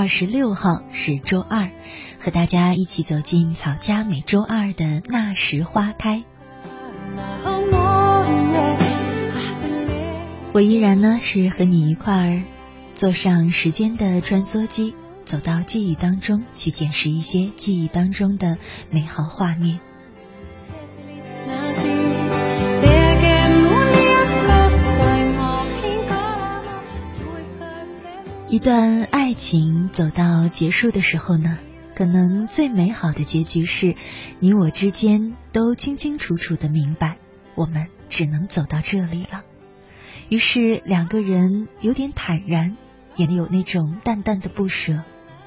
二十六号，是周二，和大家一起走进草家每周二的那时花开。我依然呢是和你一块儿坐上时间的穿梭机，走到记忆当中去捡拾一些记忆当中的美好画面。一段爱情走到结束的时候呢，可能最美好的结局是，你我之间都清清楚楚的明白，我们只能走到这里了。于是两个人有点坦然，也有那种淡淡的不舍，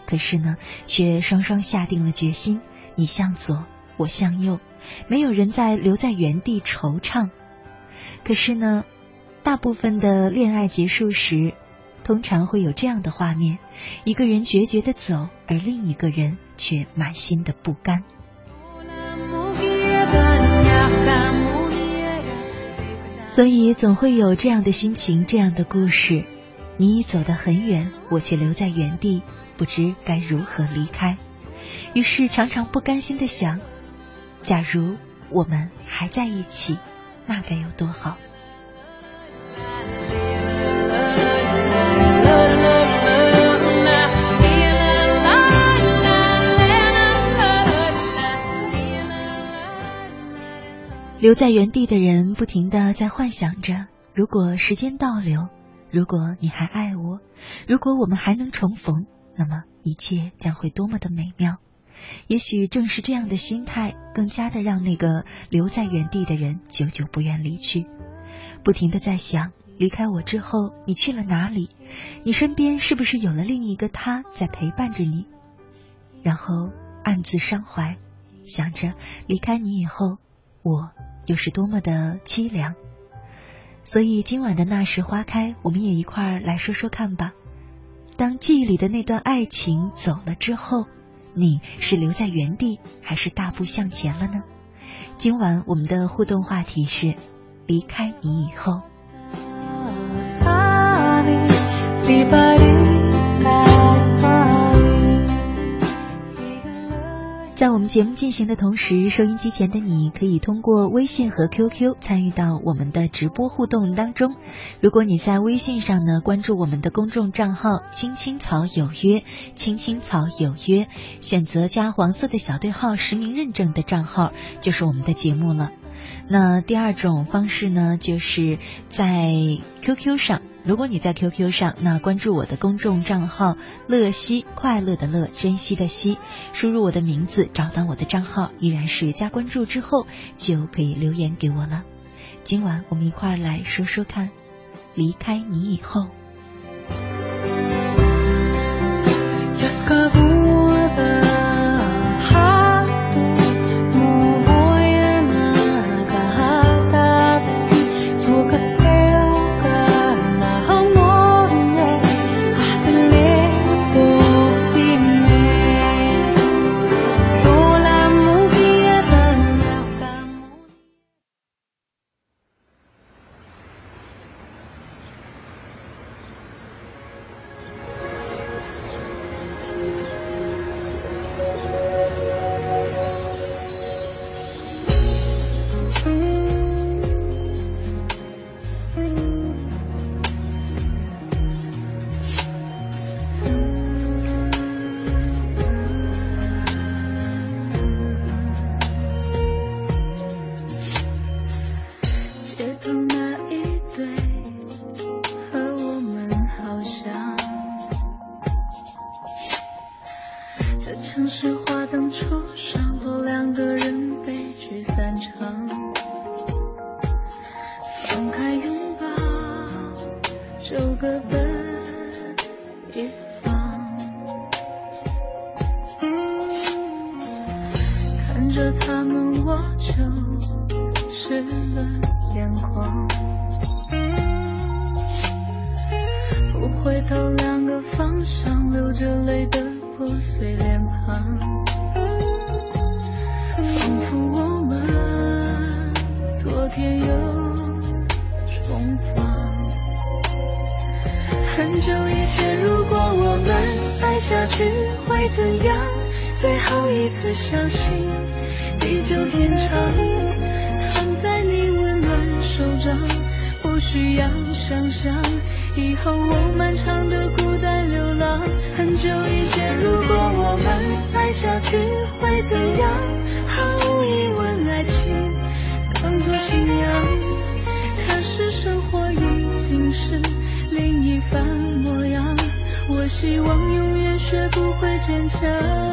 可是呢，却双双下定了决心，你向左，我向右，没有人再留在原地惆怅。可是呢，大部分的恋爱结束时。通常会有这样的画面：一个人决绝的走，而另一个人却满心的不甘。所以总会有这样的心情，这样的故事。你已走得很远，我却留在原地，不知该如何离开。于是常常不甘心的想：假如我们还在一起，那该有多好。留在原地的人，不停的在幻想着：如果时间倒流，如果你还爱我，如果我们还能重逢，那么一切将会多么的美妙。也许正是这样的心态，更加的让那个留在原地的人久久不愿离去，不停的在想：离开我之后，你去了哪里？你身边是不是有了另一个他在陪伴着你？然后暗自伤怀，想着离开你以后，我。又是多么的凄凉，所以今晚的那时花开，我们也一块来说说看吧。当记忆里的那段爱情走了之后，你是留在原地，还是大步向前了呢？今晚我们的互动话题是：离开你以后。在我们节目进行的同时，收音机前的你可以通过微信和 QQ 参与到我们的直播互动当中。如果你在微信上呢，关注我们的公众账号“青青草有约”，“青青草有约”，选择加黄色的小对号实名认证的账号，就是我们的节目了。那第二种方式呢，就是在 QQ 上。如果你在 QQ 上，那关注我的公众账号“乐西”，快乐的乐，珍惜的惜，输入我的名字，找到我的账号，依然是加关注之后就可以留言给我了。今晚我们一块儿来说说看，离开你以后。很久以前，如果我们爱下去会怎样？最后一次相信地久天长，放在你温暖手掌，不需要想象以后我漫长的孤单流浪。很久以前，如果我们爱下去会怎样？毫无疑问，爱情当作信仰。般模样我希望永远学不会坚强。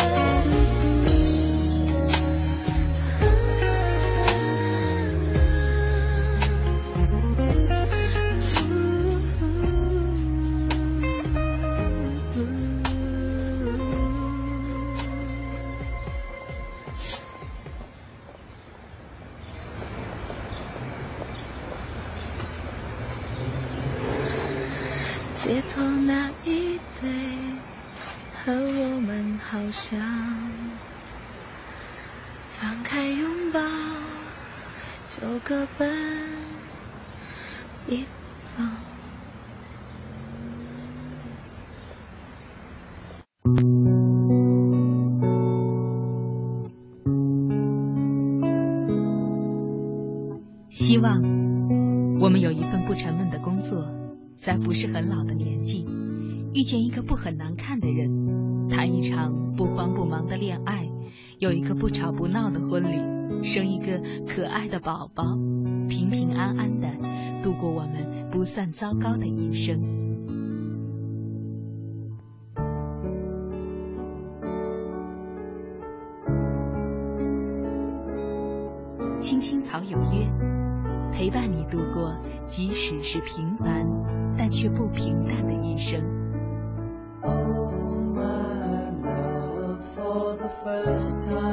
生一个可爱的宝宝，平平安安的度过我们不算糟糕的一生。青青草有约，陪伴你度过即使是平凡但却不平淡的一生。first time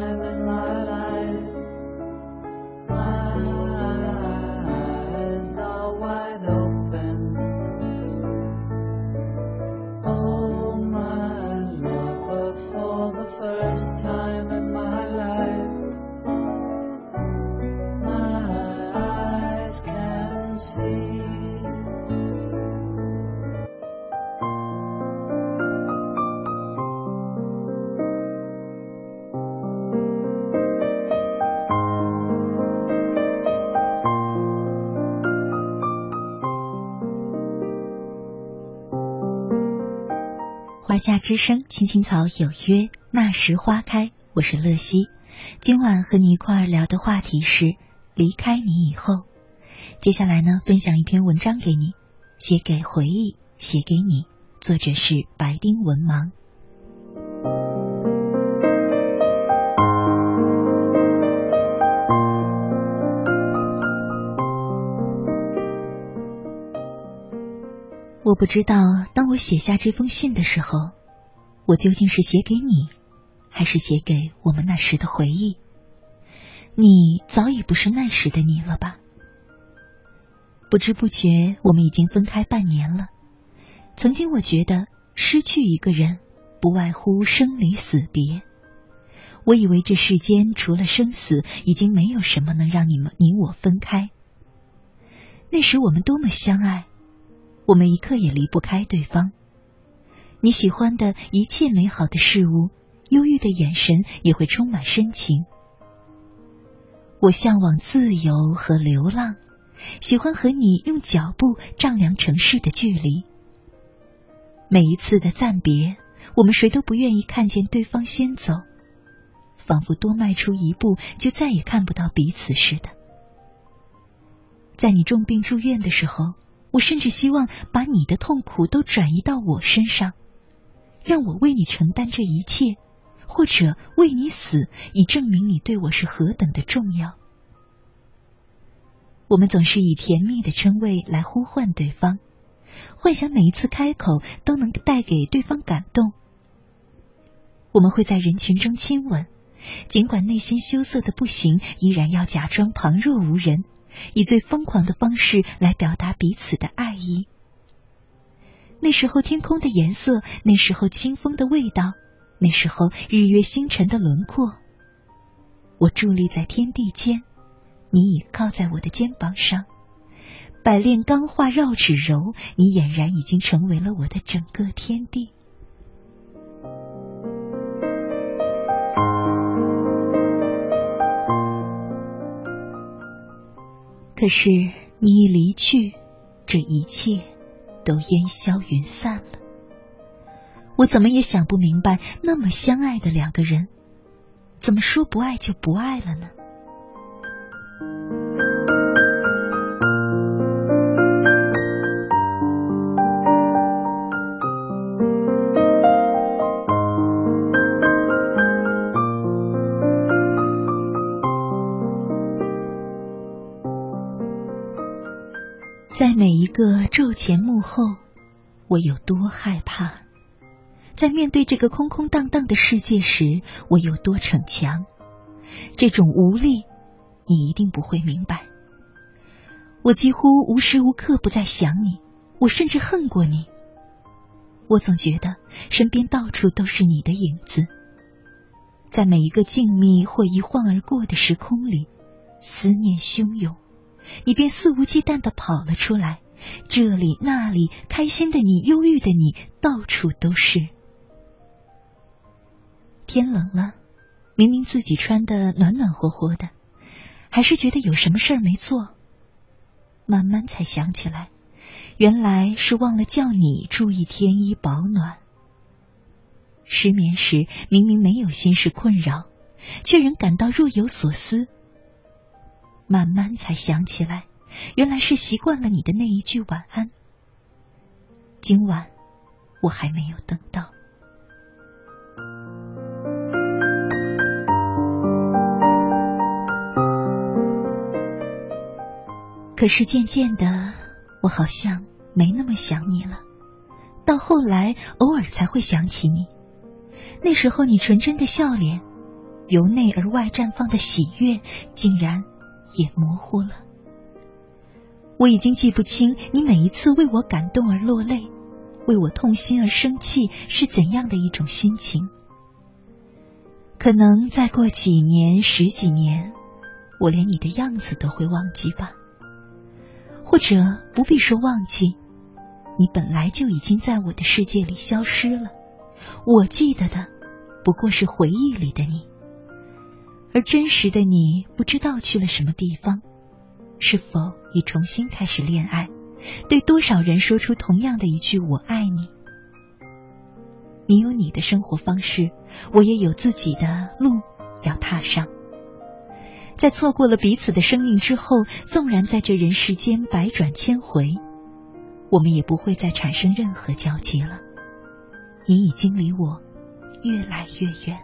之声》青青草有约，那时花开。我是乐西，今晚和你一块儿聊的话题是离开你以后。接下来呢，分享一篇文章给你，写给回忆，写给你，作者是白丁文盲。我不知道，当我写下这封信的时候，我究竟是写给你，还是写给我们那时的回忆？你早已不是那时的你了吧？不知不觉，我们已经分开半年了。曾经我觉得失去一个人，不外乎生离死别。我以为这世间除了生死，已经没有什么能让你们你我分开。那时我们多么相爱，我们一刻也离不开对方。你喜欢的一切美好的事物，忧郁的眼神也会充满深情。我向往自由和流浪。喜欢和你用脚步丈量城市的距离。每一次的暂别，我们谁都不愿意看见对方先走，仿佛多迈出一步就再也看不到彼此似的。在你重病住院的时候，我甚至希望把你的痛苦都转移到我身上，让我为你承担这一切，或者为你死，以证明你对我是何等的重要。我们总是以甜蜜的称谓来呼唤对方，幻想每一次开口都能带给对方感动。我们会在人群中亲吻，尽管内心羞涩的不行，依然要假装旁若无人，以最疯狂的方式来表达彼此的爱意。那时候天空的颜色，那时候清风的味道，那时候日月星辰的轮廓，我伫立在天地间。你倚靠在我的肩膀上，百炼钢化绕指柔，你俨然已经成为了我的整个天地。可是你一离去，这一切都烟消云散了。我怎么也想不明白，那么相爱的两个人，怎么说不爱就不爱了呢？在每一个昼前幕后，我有多害怕；在面对这个空空荡荡的世界时，我有多逞强。这种无力，你一定不会明白。我几乎无时无刻不在想你，我甚至恨过你。我总觉得身边到处都是你的影子，在每一个静谧或一晃而过的时空里，思念汹涌。你便肆无忌惮的跑了出来，这里那里，开心的你，忧郁的你，到处都是。天冷了，明明自己穿的暖暖和和的，还是觉得有什么事儿没做。慢慢才想起来，原来是忘了叫你注意添衣保暖。失眠时明明没有心事困扰，却仍感到若有所思。慢慢才想起来，原来是习惯了你的那一句晚安。今晚我还没有等到，可是渐渐的，我好像没那么想你了。到后来，偶尔才会想起你。那时候，你纯真的笑脸，由内而外绽放的喜悦，竟然。也模糊了，我已经记不清你每一次为我感动而落泪，为我痛心而生气是怎样的一种心情。可能再过几年、十几年，我连你的样子都会忘记吧。或者不必说忘记，你本来就已经在我的世界里消失了。我记得的，不过是回忆里的你。而真实的你不知道去了什么地方，是否已重新开始恋爱？对多少人说出同样的一句“我爱你”？你有你的生活方式，我也有自己的路要踏上。在错过了彼此的生命之后，纵然在这人世间百转千回，我们也不会再产生任何交集了。你已经离我越来越远。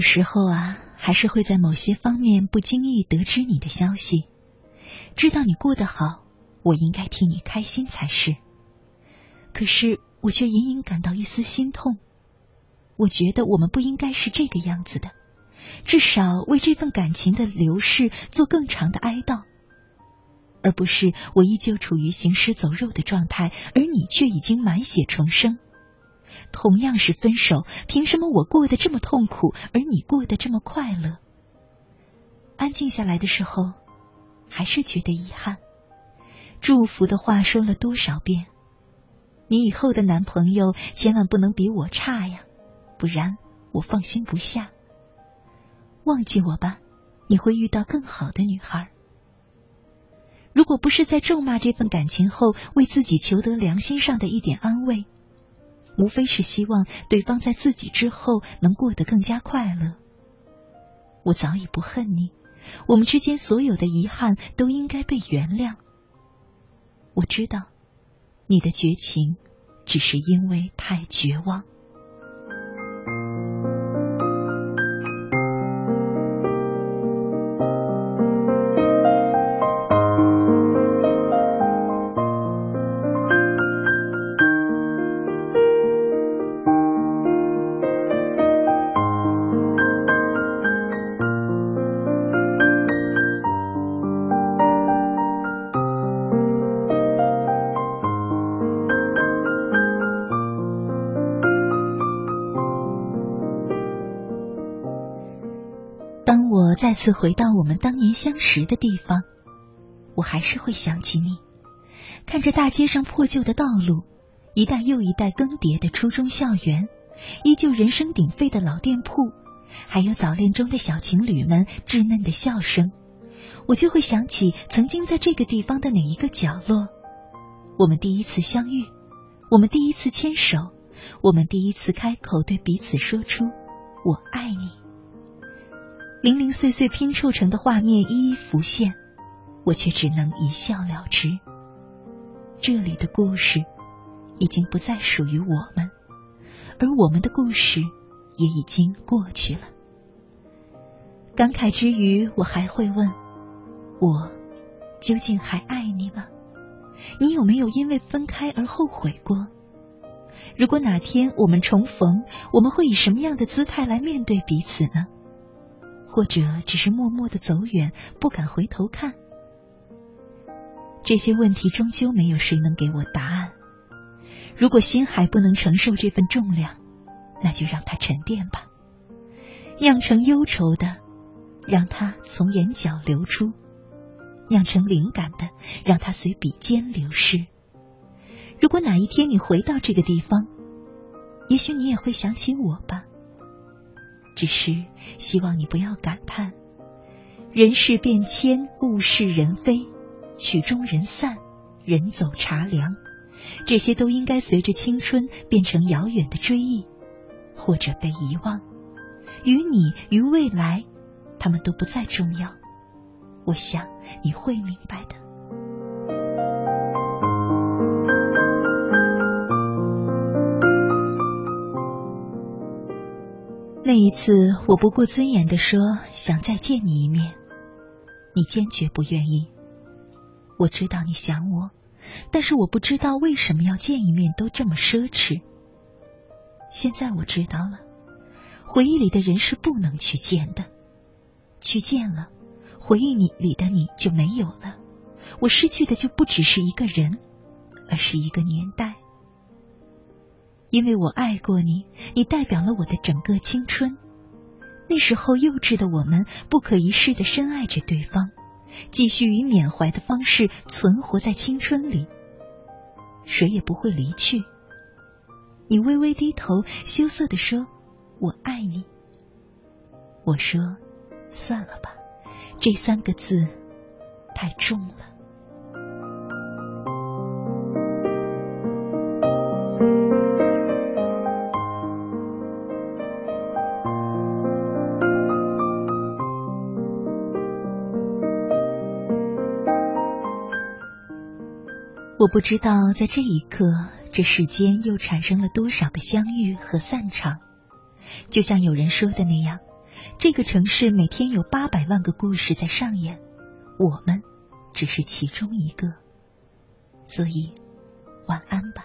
有时候啊，还是会在某些方面不经意得知你的消息，知道你过得好，我应该替你开心才是。可是我却隐隐感到一丝心痛。我觉得我们不应该是这个样子的，至少为这份感情的流逝做更长的哀悼，而不是我依旧处于行尸走肉的状态，而你却已经满血重生。同样是分手，凭什么我过得这么痛苦，而你过得这么快乐？安静下来的时候，还是觉得遗憾。祝福的话说了多少遍？你以后的男朋友千万不能比我差呀，不然我放心不下。忘记我吧，你会遇到更好的女孩。如果不是在咒骂这份感情后，为自己求得良心上的一点安慰。无非是希望对方在自己之后能过得更加快乐。我早已不恨你，我们之间所有的遗憾都应该被原谅。我知道，你的绝情只是因为太绝望。次回到我们当年相识的地方，我还是会想起你。看着大街上破旧的道路，一代又一代更迭的初中校园，依旧人声鼎沸的老店铺，还有早恋中的小情侣们稚嫩的笑声，我就会想起曾经在这个地方的哪一个角落，我们第一次相遇，我们第一次牵手，我们第一次开口对彼此说出“我爱你”。零零碎碎拼凑成的画面一一浮现，我却只能一笑了之。这里的故事已经不再属于我们，而我们的故事也已经过去了。感慨之余，我还会问：我究竟还爱你吗？你有没有因为分开而后悔过？如果哪天我们重逢，我们会以什么样的姿态来面对彼此呢？或者只是默默的走远，不敢回头看。这些问题终究没有谁能给我答案。如果心还不能承受这份重量，那就让它沉淀吧，酿成忧愁的，让它从眼角流出；酿成灵感的，让它随笔尖流失。如果哪一天你回到这个地方，也许你也会想起我吧。只是希望你不要感叹，人事变迁，物是人非，曲终人散，人走茶凉，这些都应该随着青春变成遥远的追忆，或者被遗忘。与你，与未来，他们都不再重要。我想你会明白的。那一次，我不顾尊严的说想再见你一面，你坚决不愿意。我知道你想我，但是我不知道为什么要见一面都这么奢侈。现在我知道了，回忆里的人是不能去见的，去见了，回忆你里的你就没有了，我失去的就不只是一个人，而是一个年代。因为我爱过你，你代表了我的整个青春。那时候幼稚的我们，不可一世的深爱着对方，继续以缅怀的方式存活在青春里。谁也不会离去。你微微低头，羞涩的说：“我爱你。”我说：“算了吧，这三个字太重了。我不知道在这一刻，这世间又产生了多少个相遇和散场。就像有人说的那样，这个城市每天有八百万个故事在上演，我们只是其中一个。所以，晚安吧。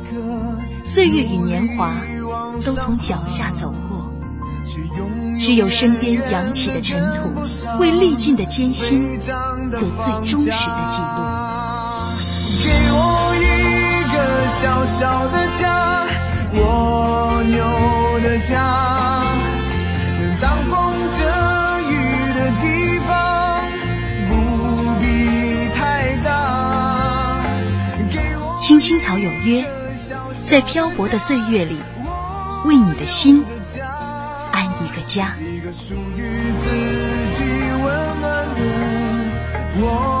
岁月与年华都从脚下走过，只有身边扬起的尘土，为历尽的艰辛做最忠实的记录。给我一个小小的家，蜗牛的家，能挡风遮雨的地方，不必太大。青青草有约，在漂泊的岁月里，为你的心安一个家。一个属于自己温暖的蜗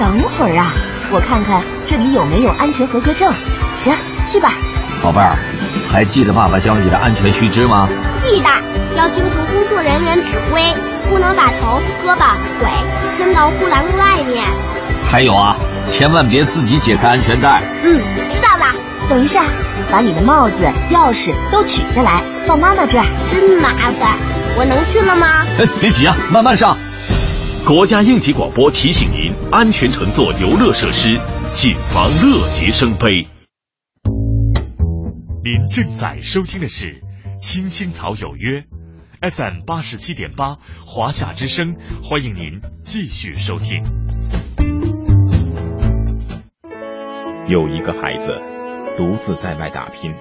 等会儿啊，我看看这里有没有安全合格证。行，去吧。宝贝儿，还记得爸爸教你的安全须知吗？记得，要听从工作人员指挥，不能把头、胳膊、腿伸到护栏外面。还有啊，千万别自己解开安全带。嗯，知道了。等一下，把你的帽子、钥匙都取下来，放妈妈这儿。真麻烦，我能去了吗？哎，别急啊，慢慢上。国家应急广播提醒您：安全乘坐游乐设施，谨防乐极生悲。您正在收听的是《青青草有约》，FM 八十七点八，华夏之声，欢迎您继续收听。有一个孩子独自在外打拼，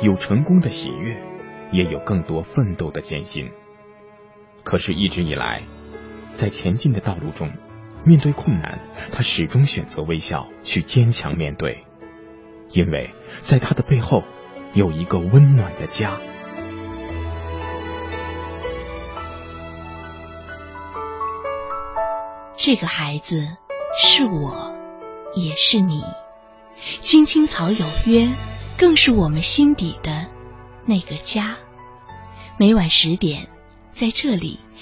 有成功的喜悦，也有更多奋斗的艰辛。可是，一直以来，在前进的道路中，面对困难，他始终选择微笑，去坚强面对。因为在他的背后有一个温暖的家。这个孩子是我，也是你。青青草有约，更是我们心底的那个家。每晚十点，在这里，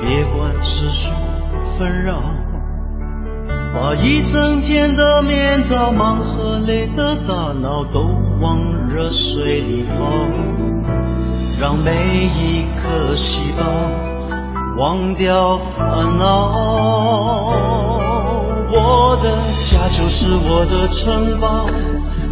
别管世俗纷扰，把一整天的面罩忙和累的大脑都往热水里泡，让每一颗细胞忘掉烦恼。我的家就是我的城堡，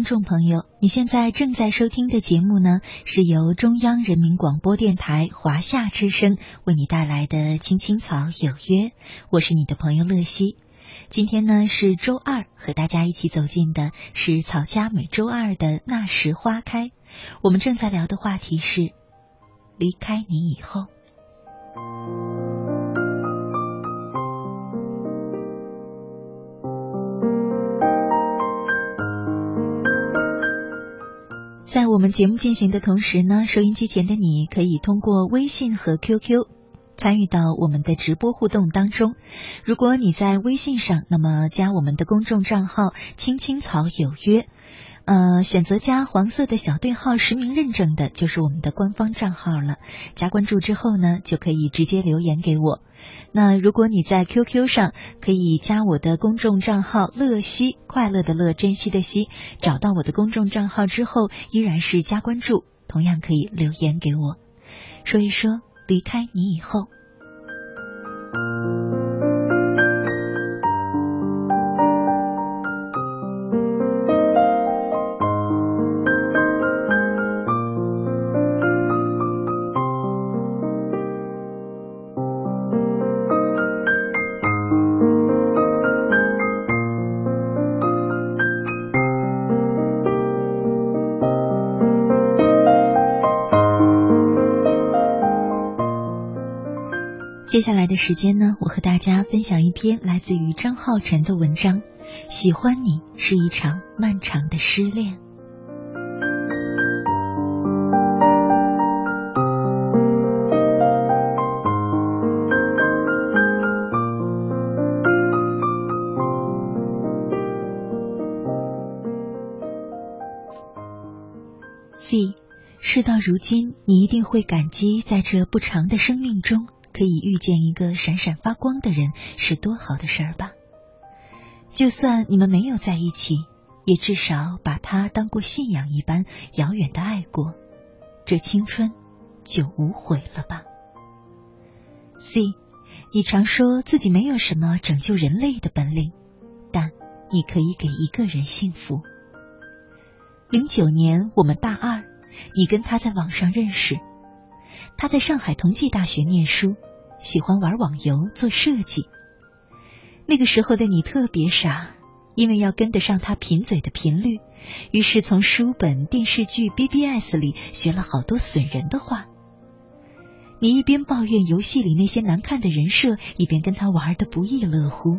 听众朋友，你现在正在收听的节目呢，是由中央人民广播电台华夏之声为你带来的《青青草有约》，我是你的朋友乐西。今天呢是周二，和大家一起走进的是草家每周二的那时花开。我们正在聊的话题是离开你以后。我们节目进行的同时呢，收音机前的你可以通过微信和 QQ 参与到我们的直播互动当中。如果你在微信上，那么加我们的公众账号“青青草有约”。呃，选择加黄色的小对号实名认证的，就是我们的官方账号了。加关注之后呢，就可以直接留言给我。那如果你在 QQ 上，可以加我的公众账号“乐西”，快乐的乐，珍惜的惜。找到我的公众账号之后，依然是加关注，同样可以留言给我，说一说离开你以后。接下来的时间呢，我和大家分享一篇来自于张浩晨的文章。喜欢你是一场漫长的失恋。Z，事到如今，你一定会感激在这不长的生命中。可以遇见一个闪闪发光的人是多好的事儿吧？就算你们没有在一起，也至少把他当过信仰一般遥远的爱过，这青春就无悔了吧？C，你常说自己没有什么拯救人类的本领，但你可以给一个人幸福。零九年我们大二，你跟他在网上认识。他在上海同济大学念书，喜欢玩网游、做设计。那个时候的你特别傻，因为要跟得上他贫嘴的频率，于是从书本、电视剧、BBS 里学了好多损人的话。你一边抱怨游戏里那些难看的人设，一边跟他玩的不亦乐乎。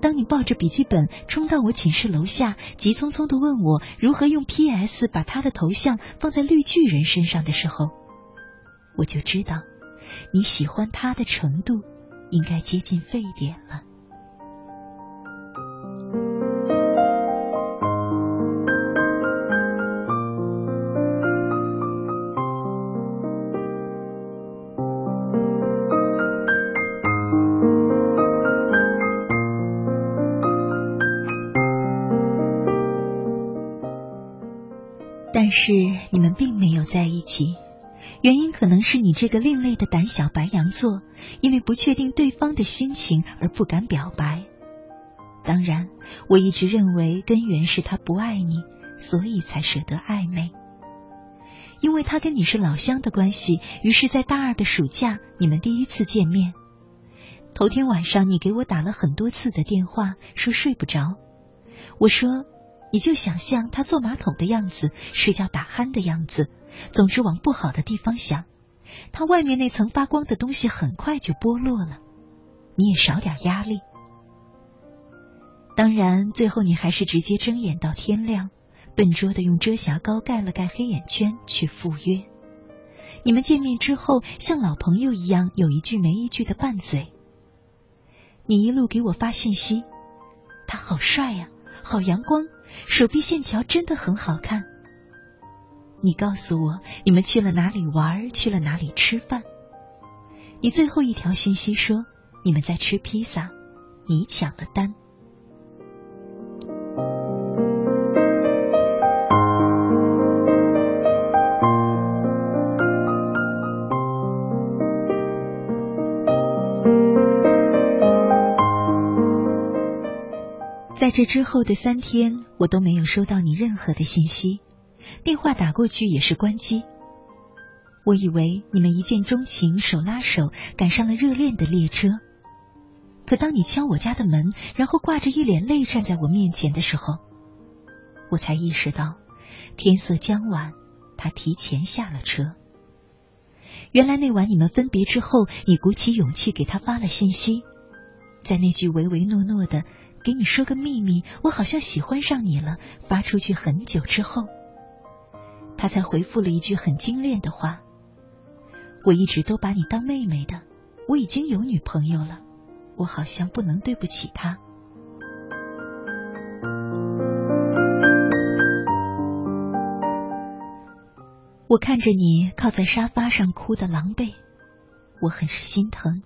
当你抱着笔记本冲到我寝室楼下，急匆匆的问我如何用 PS 把他的头像放在绿巨人身上的时候，我就知道，你喜欢他的程度应该接近沸点了。但是你们并没有在一起。原因可能是你这个另类的胆小白羊座，因为不确定对方的心情而不敢表白。当然，我一直认为根源是他不爱你，所以才舍得暧昧。因为他跟你是老乡的关系，于是，在大二的暑假，你们第一次见面。头天晚上，你给我打了很多次的电话，说睡不着。我说，你就想象他坐马桶的样子，睡觉打鼾的样子，总之往不好的地方想。他外面那层发光的东西很快就剥落了，你也少点压力。当然，最后你还是直接睁眼到天亮。笨拙的用遮瑕膏盖了盖黑眼圈去赴约。你们见面之后，像老朋友一样，有一句没一句的拌嘴。你一路给我发信息，他好帅呀，好阳光，手臂线条真的很好看。你告诉我你们去了哪里玩，去了哪里吃饭。你最后一条信息说你们在吃披萨，你抢了单。在这之后的三天，我都没有收到你任何的信息，电话打过去也是关机。我以为你们一见钟情，手拉手赶上了热恋的列车。可当你敲我家的门，然后挂着一脸泪站在我面前的时候，我才意识到天色将晚，他提前下了车。原来那晚你们分别之后，你鼓起勇气给他发了信息，在那句唯唯诺诺的。给你说个秘密，我好像喜欢上你了。发出去很久之后，他才回复了一句很精炼的话：“我一直都把你当妹妹的，我已经有女朋友了，我好像不能对不起她。”我看着你靠在沙发上哭的狼狈，我很是心疼。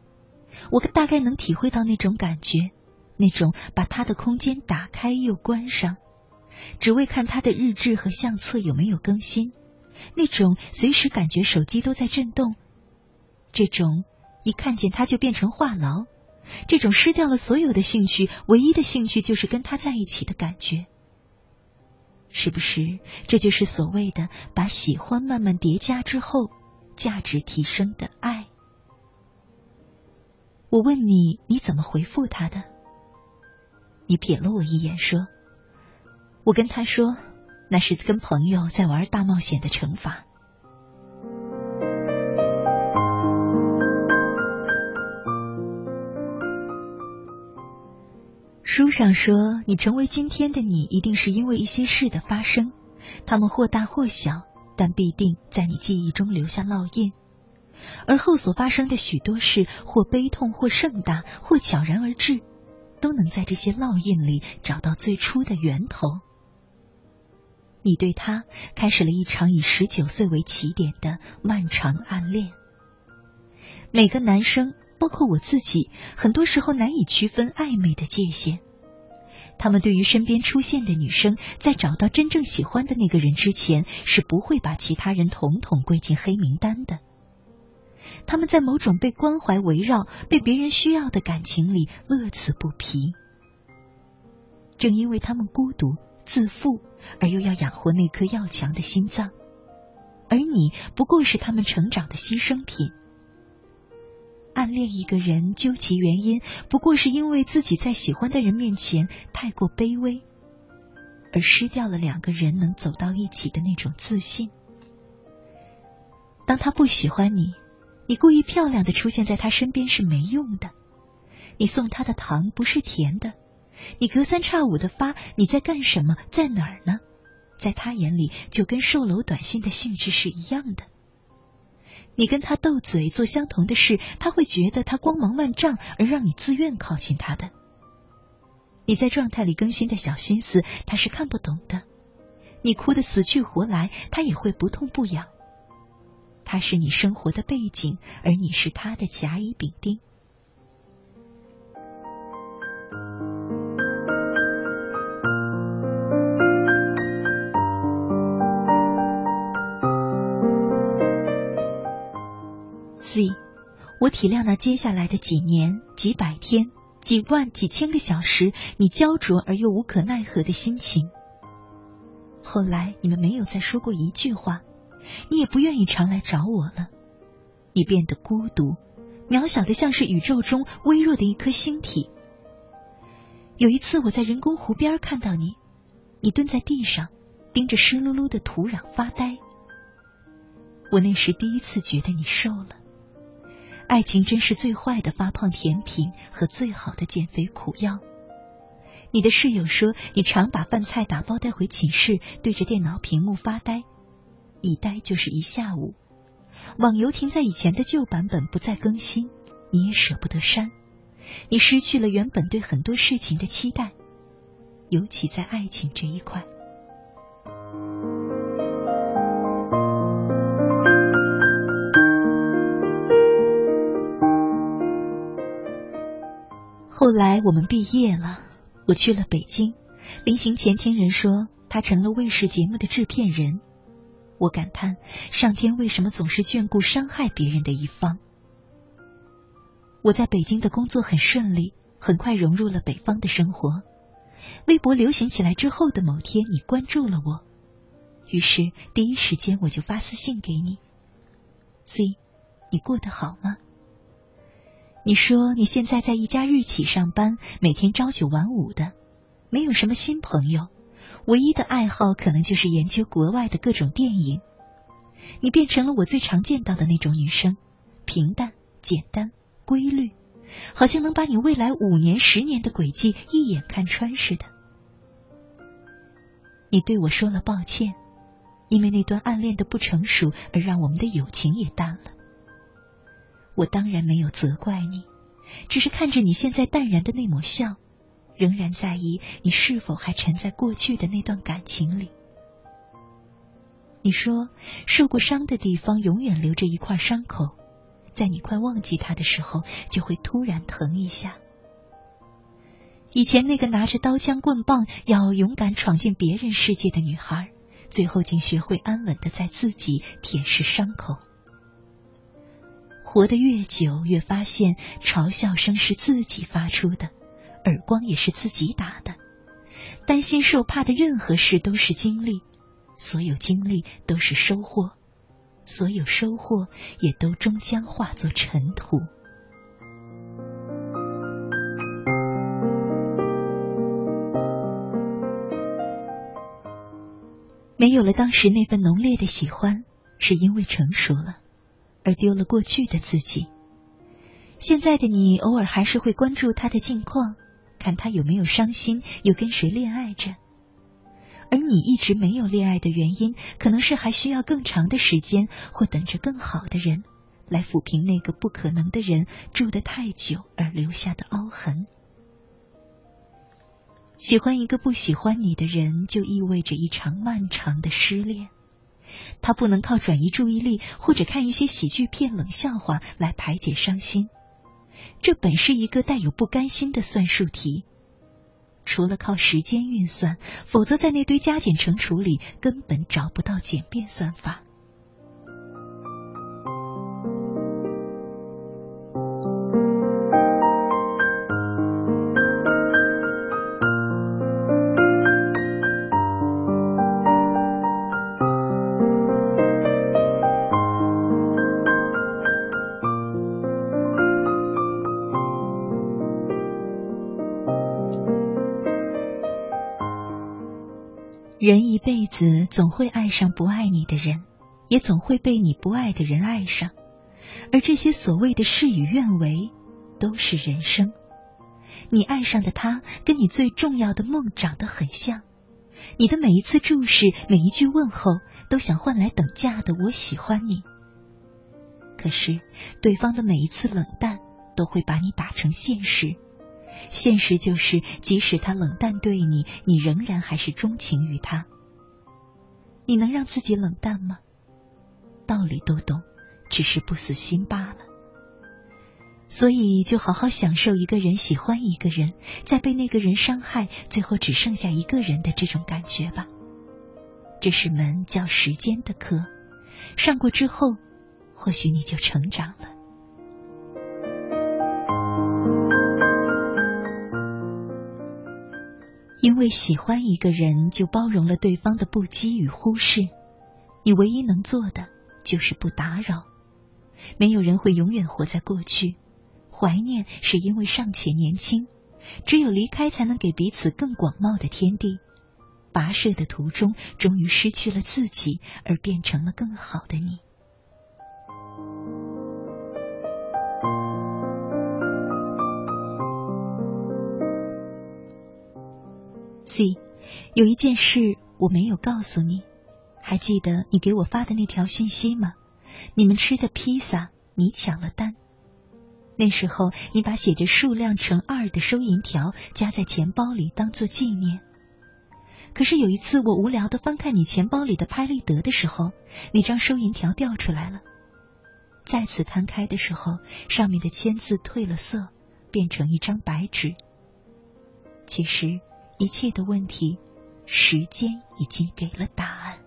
我大概能体会到那种感觉。那种把他的空间打开又关上，只为看他的日志和相册有没有更新；那种随时感觉手机都在震动；这种一看见他就变成话痨；这种失掉了所有的兴趣，唯一的兴趣就是跟他在一起的感觉。是不是这就是所谓的把喜欢慢慢叠加之后，价值提升的爱？我问你，你怎么回复他的？你瞥了我一眼，说：“我跟他说，那是跟朋友在玩大冒险的惩罚。”书上说，你成为今天的你，一定是因为一些事的发生，他们或大或小，但必定在你记忆中留下烙印。而后所发生的许多事，或悲痛，或盛大，或悄然而至。都能在这些烙印里找到最初的源头。你对他开始了一场以十九岁为起点的漫长暗恋。每个男生，包括我自己，很多时候难以区分暧昧的界限。他们对于身边出现的女生，在找到真正喜欢的那个人之前，是不会把其他人统统归进黑名单的。他们在某种被关怀围绕、被别人需要的感情里乐此不疲。正因为他们孤独、自负，而又要养活那颗要强的心脏，而你不过是他们成长的牺牲品。暗恋一个人，究其原因，不过是因为自己在喜欢的人面前太过卑微，而失掉了两个人能走到一起的那种自信。当他不喜欢你。你故意漂亮的出现在他身边是没用的，你送他的糖不是甜的，你隔三差五的发你在干什么，在哪儿呢？在他眼里就跟售楼短信的性质是一样的。你跟他斗嘴做相同的事，他会觉得他光芒万丈，而让你自愿靠近他的。你在状态里更新的小心思，他是看不懂的。你哭得死去活来，他也会不痛不痒。他是你生活的背景，而你是他的甲乙丙丁。所以，我体谅那接下来的几年、几百天、几万、几千个小时，你焦灼而又无可奈何的心情。后来你们没有再说过一句话。你也不愿意常来找我了。你变得孤独，渺小的像是宇宙中微弱的一颗星体。有一次我在人工湖边看到你，你蹲在地上，盯着湿漉漉的土壤发呆。我那时第一次觉得你瘦了。爱情真是最坏的发胖甜品和最好的减肥苦药。你的室友说，你常把饭菜打包带回寝室，对着电脑屏幕发呆，一待就是一下午。网游停在以前的旧版本，不再更新，你也舍不得删。你失去了原本对很多事情的期待，尤其在爱情这一块。后来我们毕业了，我去了北京。临行前听人说他成了卫视节目的制片人，我感叹上天为什么总是眷顾伤害别人的一方。我在北京的工作很顺利，很快融入了北方的生活。微博流行起来之后的某天，你关注了我，于是第一时间我就发私信给你：“Z，你过得好吗？”你说你现在在一家日企上班，每天朝九晚五的，没有什么新朋友，唯一的爱好可能就是研究国外的各种电影。你变成了我最常见到的那种女生，平淡、简单、规律，好像能把你未来五年、十年的轨迹一眼看穿似的。你对我说了抱歉，因为那段暗恋的不成熟而让我们的友情也淡了。我当然没有责怪你，只是看着你现在淡然的那抹笑，仍然在意你是否还沉在过去的那段感情里。你说，受过伤的地方永远留着一块伤口，在你快忘记它的时候，就会突然疼一下。以前那个拿着刀枪棍棒要勇敢闯进别人世界的女孩，最后竟学会安稳的在自己舔舐伤口。活得越久，越发现嘲笑声是自己发出的，耳光也是自己打的。担心受怕的任何事都是经历，所有经历都是收获，所有收获也都终将化作尘土。没有了当时那份浓烈的喜欢，是因为成熟了。而丢了过去的自己。现在的你偶尔还是会关注他的近况，看他有没有伤心，又跟谁恋爱着。而你一直没有恋爱的原因，可能是还需要更长的时间，或等着更好的人来抚平那个不可能的人住得太久而留下的凹痕。喜欢一个不喜欢你的人，就意味着一场漫长的失恋。他不能靠转移注意力或者看一些喜剧片、冷笑话来排解伤心，这本是一个带有不甘心的算术题。除了靠时间运算，否则在那堆加减乘除里根本找不到简便算法。辈子总会爱上不爱你的人，也总会被你不爱的人爱上，而这些所谓的事与愿违，都是人生。你爱上的他，跟你最重要的梦长得很像，你的每一次注视，每一句问候，都想换来等价的“我喜欢你”。可是，对方的每一次冷淡，都会把你打成现实。现实就是，即使他冷淡对你，你仍然还是钟情于他。你能让自己冷淡吗？道理都懂，只是不死心罢了。所以，就好好享受一个人喜欢一个人，再被那个人伤害，最后只剩下一个人的这种感觉吧。这是门叫时间的课，上过之后，或许你就成长了。因为喜欢一个人就包容了对方的不羁与忽视，你唯一能做的就是不打扰。没有人会永远活在过去，怀念是因为尚且年轻，只有离开才能给彼此更广袤的天地。跋涉的途中，终于失去了自己，而变成了更好的你。C，有一件事我没有告诉你，还记得你给我发的那条信息吗？你们吃的披萨，你抢了单。那时候你把写着数量乘二的收银条夹在钱包里当做纪念。可是有一次我无聊的翻看你钱包里的拍立得的时候，那张收银条掉出来了。再次摊开的时候，上面的签字褪了色，变成一张白纸。其实。一切的问题，时间已经给了答案。